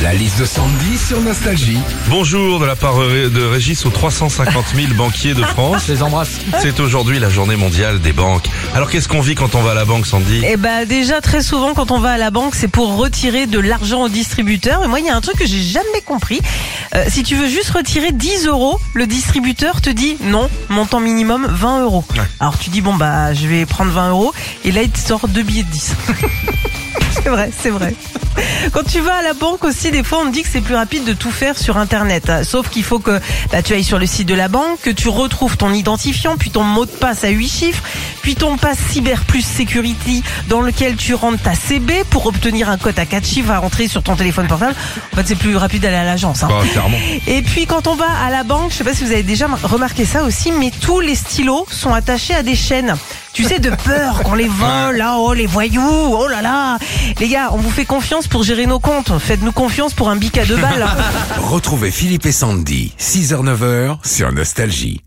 La liste de Sandy sur Nostalgie. Bonjour de la part de Régis aux 350 000 banquiers de France. Je les embrasse. C'est aujourd'hui la journée mondiale des banques. Alors qu'est-ce qu'on vit quand on va à la banque, Sandy? Eh ben déjà très souvent quand on va à la banque, c'est pour retirer de l'argent au distributeur. Et moi, il y a un truc que j'ai jamais compris. Euh, si tu veux juste retirer 10 euros, le distributeur te dit non, montant minimum 20 euros. Ouais. Alors tu dis bon bah je vais prendre 20 euros et là il te sort deux billets de 10. c'est vrai, c'est vrai. Quand tu vas à la banque aussi, des fois on te dit que c'est plus rapide de tout faire sur internet. Sauf qu'il faut que bah, tu ailles sur le site de la banque, que tu retrouves ton identifiant, puis ton mot de passe à 8 chiffres, puis ton passe cyber plus security dans lequel tu rentres ta CB pour obtenir un code à 4 chiffres à rentrer sur ton téléphone portable. En fait c'est plus rapide d'aller à l'agence. hein. Bah. Et puis quand on va à la banque, je sais pas si vous avez déjà remarqué ça aussi, mais tous les stylos sont attachés à des chaînes. Tu sais, de peur qu'on les vole, là, oh les voyous, oh là là. Les gars, on vous fait confiance pour gérer nos comptes. Faites-nous confiance pour un bic à deux balles. Retrouvez Philippe et Sandy, 6h-9h sur Nostalgie.